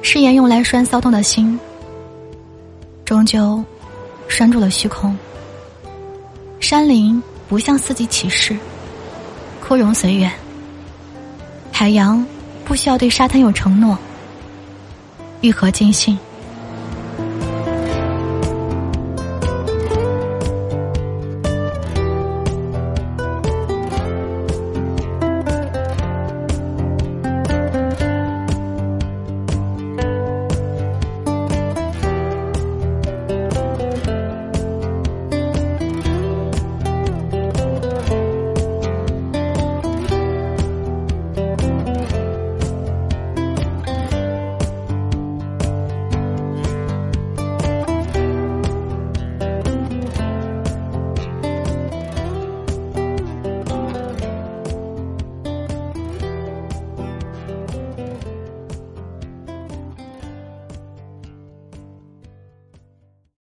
誓言用来拴骚动的心，终究拴住了虚空。山林不向四季起誓，枯荣随缘；海洋不需要对沙滩有承诺，愈合尽兴。